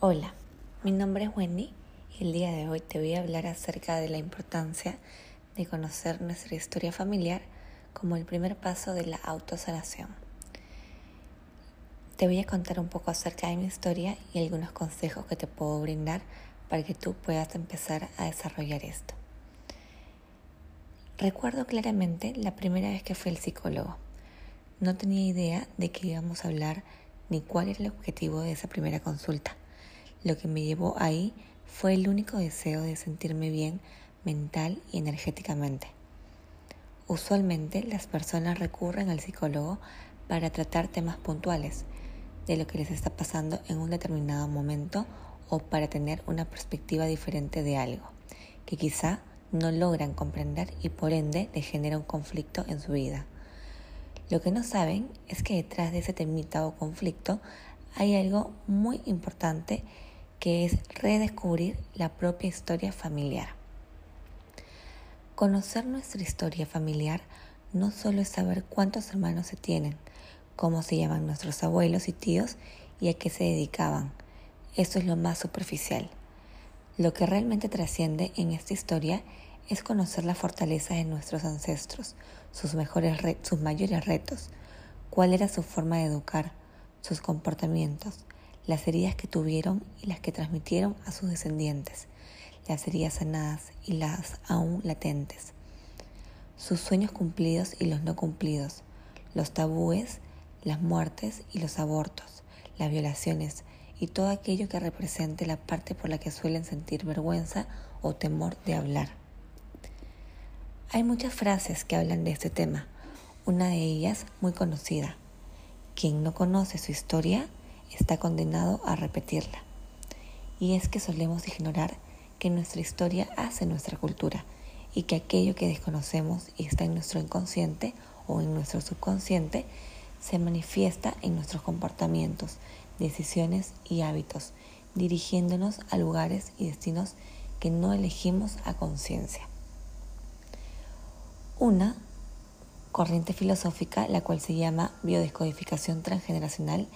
Hola, mi nombre es Wendy y el día de hoy te voy a hablar acerca de la importancia de conocer nuestra historia familiar como el primer paso de la autosanación. Te voy a contar un poco acerca de mi historia y algunos consejos que te puedo brindar para que tú puedas empezar a desarrollar esto. Recuerdo claramente la primera vez que fui al psicólogo. No tenía idea de que íbamos a hablar ni cuál era el objetivo de esa primera consulta. Lo que me llevó ahí fue el único deseo de sentirme bien mental y energéticamente. Usualmente las personas recurren al psicólogo para tratar temas puntuales de lo que les está pasando en un determinado momento o para tener una perspectiva diferente de algo que quizá no logran comprender y por ende les genera un conflicto en su vida. Lo que no saben es que detrás de ese temita o conflicto hay algo muy importante que es redescubrir la propia historia familiar. Conocer nuestra historia familiar no solo es saber cuántos hermanos se tienen, cómo se llaman nuestros abuelos y tíos y a qué se dedicaban. Eso es lo más superficial. Lo que realmente trasciende en esta historia es conocer la fortaleza de nuestros ancestros, sus, mejores sus mayores retos, cuál era su forma de educar, sus comportamientos, las heridas que tuvieron y las que transmitieron a sus descendientes, las heridas sanadas y las aún latentes, sus sueños cumplidos y los no cumplidos, los tabúes, las muertes y los abortos, las violaciones, y todo aquello que represente la parte por la que suelen sentir vergüenza o temor de hablar. Hay muchas frases que hablan de este tema, una de ellas muy conocida. Quien no conoce su historia está condenado a repetirla. Y es que solemos ignorar que nuestra historia hace nuestra cultura y que aquello que desconocemos y está en nuestro inconsciente o en nuestro subconsciente se manifiesta en nuestros comportamientos, decisiones y hábitos, dirigiéndonos a lugares y destinos que no elegimos a conciencia. Una corriente filosófica, la cual se llama biodescodificación transgeneracional,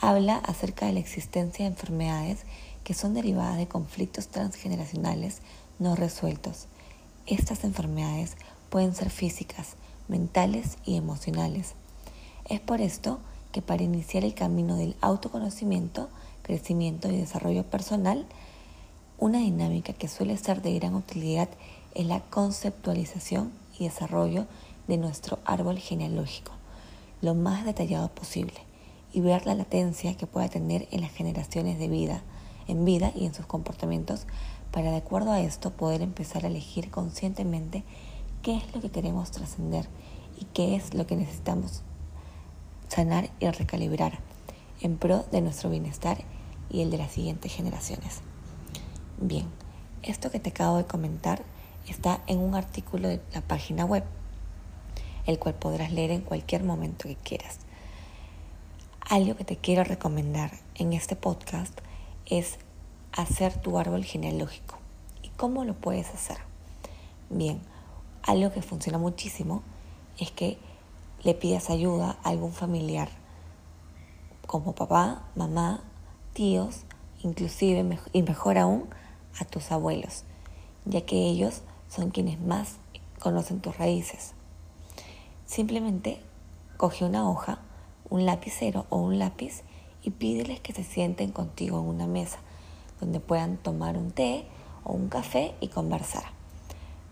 habla acerca de la existencia de enfermedades que son derivadas de conflictos transgeneracionales no resueltos. Estas enfermedades pueden ser físicas, mentales y emocionales. Es por esto que para iniciar el camino del autoconocimiento, crecimiento y desarrollo personal, una dinámica que suele ser de gran utilidad es la conceptualización y desarrollo de nuestro árbol genealógico, lo más detallado posible, y ver la latencia que pueda tener en las generaciones de vida, en vida y en sus comportamientos, para de acuerdo a esto poder empezar a elegir conscientemente qué es lo que queremos trascender y qué es lo que necesitamos sanar y recalibrar en pro de nuestro bienestar y el de las siguientes generaciones. Bien, esto que te acabo de comentar está en un artículo de la página web, el cual podrás leer en cualquier momento que quieras. Algo que te quiero recomendar en este podcast es hacer tu árbol genealógico. ¿Y cómo lo puedes hacer? Bien, algo que funciona muchísimo es que le pidas ayuda a algún familiar, como papá, mamá, tíos, inclusive y mejor aún a tus abuelos, ya que ellos son quienes más conocen tus raíces. Simplemente coge una hoja, un lapicero o un lápiz y pídeles que se sienten contigo en una mesa donde puedan tomar un té o un café y conversar.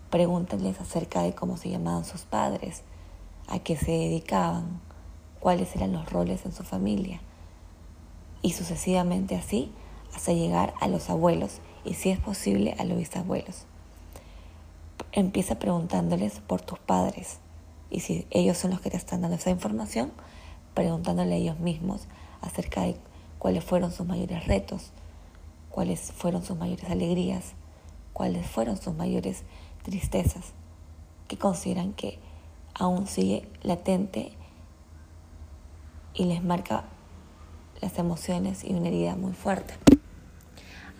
Pregúntales acerca de cómo se llamaban sus padres, a qué se dedicaban, cuáles eran los roles en su familia y sucesivamente así hasta llegar a los abuelos y si es posible a los bisabuelos. Empieza preguntándoles por tus padres y si ellos son los que te están dando esa información, preguntándole a ellos mismos acerca de cuáles fueron sus mayores retos, cuáles fueron sus mayores alegrías, cuáles fueron sus mayores tristezas, que consideran que aún sigue latente y les marca las emociones y una herida muy fuerte.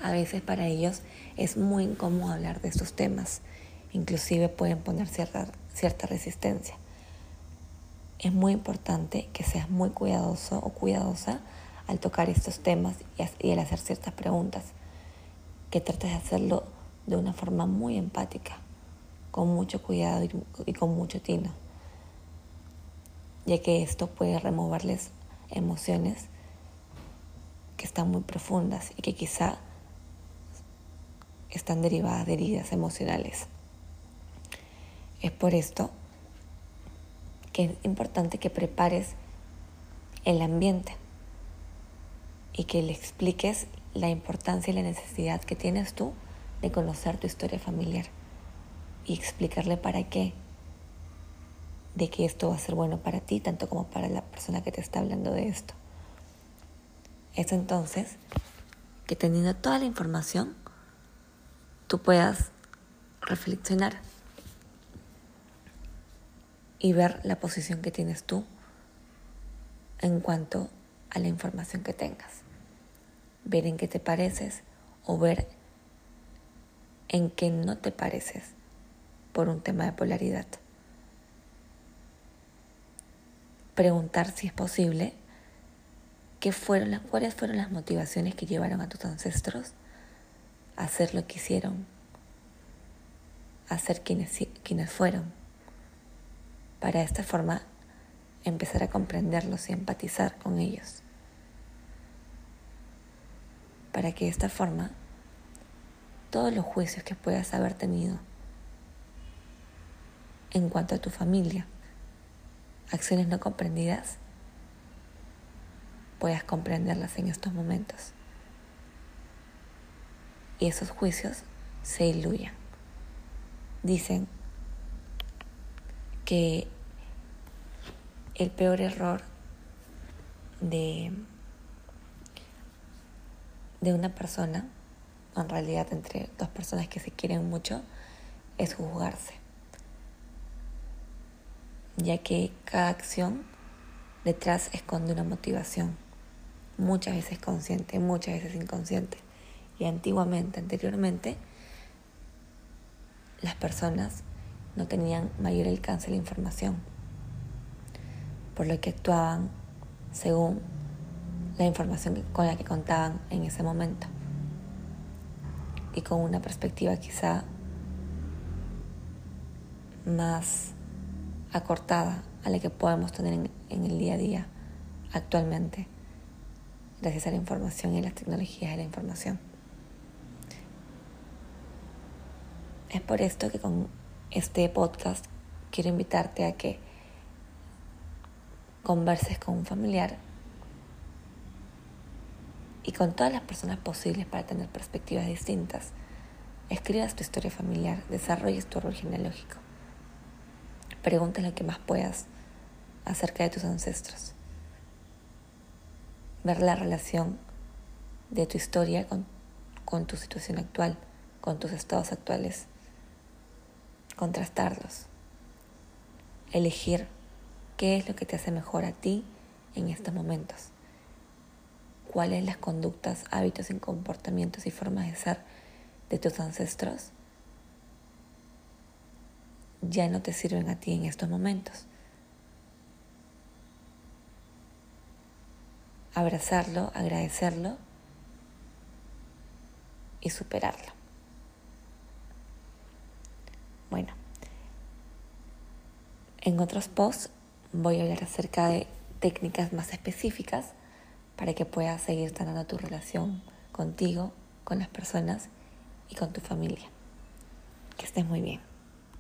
A veces para ellos es muy incómodo hablar de estos temas, inclusive pueden poner cierta, cierta resistencia. Es muy importante que seas muy cuidadoso o cuidadosa al tocar estos temas y al hacer ciertas preguntas, que trates de hacerlo de una forma muy empática, con mucho cuidado y, con mucho tino, ya que esto puede removerles emociones que están muy profundas y que quizá están derivadas de heridas emocionales. Es por esto que es importante que prepares el ambiente y que le expliques la importancia y la necesidad que tienes tú de conocer tu historia familiar y explicarle para qué, de que esto va a ser bueno para ti, tanto como para la persona que te está hablando de esto. Es entonces que teniendo toda la información, tú puedas reflexionar y ver la posición que tienes tú en cuanto a la información que tengas. Ver en qué te pareces o ver en qué no te pareces por un tema de polaridad. Preguntar si es posible qué fueron las, cuáles fueron las motivaciones que llevaron a tus ancestros a hacer lo que hicieron, a ser quienes, quienes fueron, para esta forma empezar a comprenderlos y empatizar con ellos, para que de esta forma todos los juicios que puedas haber tenido en cuanto a tu familia, acciones no comprendidas, puedas comprenderlas en estos momentos. Y esos juicios se diluyan. Dicen que el peor error de, de una persona en realidad entre dos personas que se quieren mucho, es juzgarse. Ya que cada acción detrás esconde una motivación, muchas veces consciente, muchas veces inconsciente. Y antiguamente, anteriormente, las personas no tenían mayor alcance de la información, por lo que actuaban según la información con la que contaban en ese momento y con una perspectiva quizá más acortada a la que podemos tener en, el día a día actualmente, gracias a la información y las tecnologías de la información. Es por esto que con este podcast quiero invitarte a que converses con un familiar y con todas las personas posibles para tener perspectivas distintas. Escribas tu historia familiar, desarrolles tu árbol genealógico. Pregunta lo que más puedas acerca de tus ancestros. Ver la relación de tu historia con, con tu situación actual, con tus estados actuales. Contrastarlos. Elegir qué es lo que te hace mejor a ti en estos momentos cuáles las conductas, hábitos y comportamientos y formas de ser de tus ancestros ya no te sirven a ti en estos momentos. Abrazarlo, agradecerlo y superarlo. Bueno, en otros posts voy a hablar acerca de técnicas más específicas para que puedas seguir sanando tu relación contigo, con las personas y con tu familia. Que estés muy bien.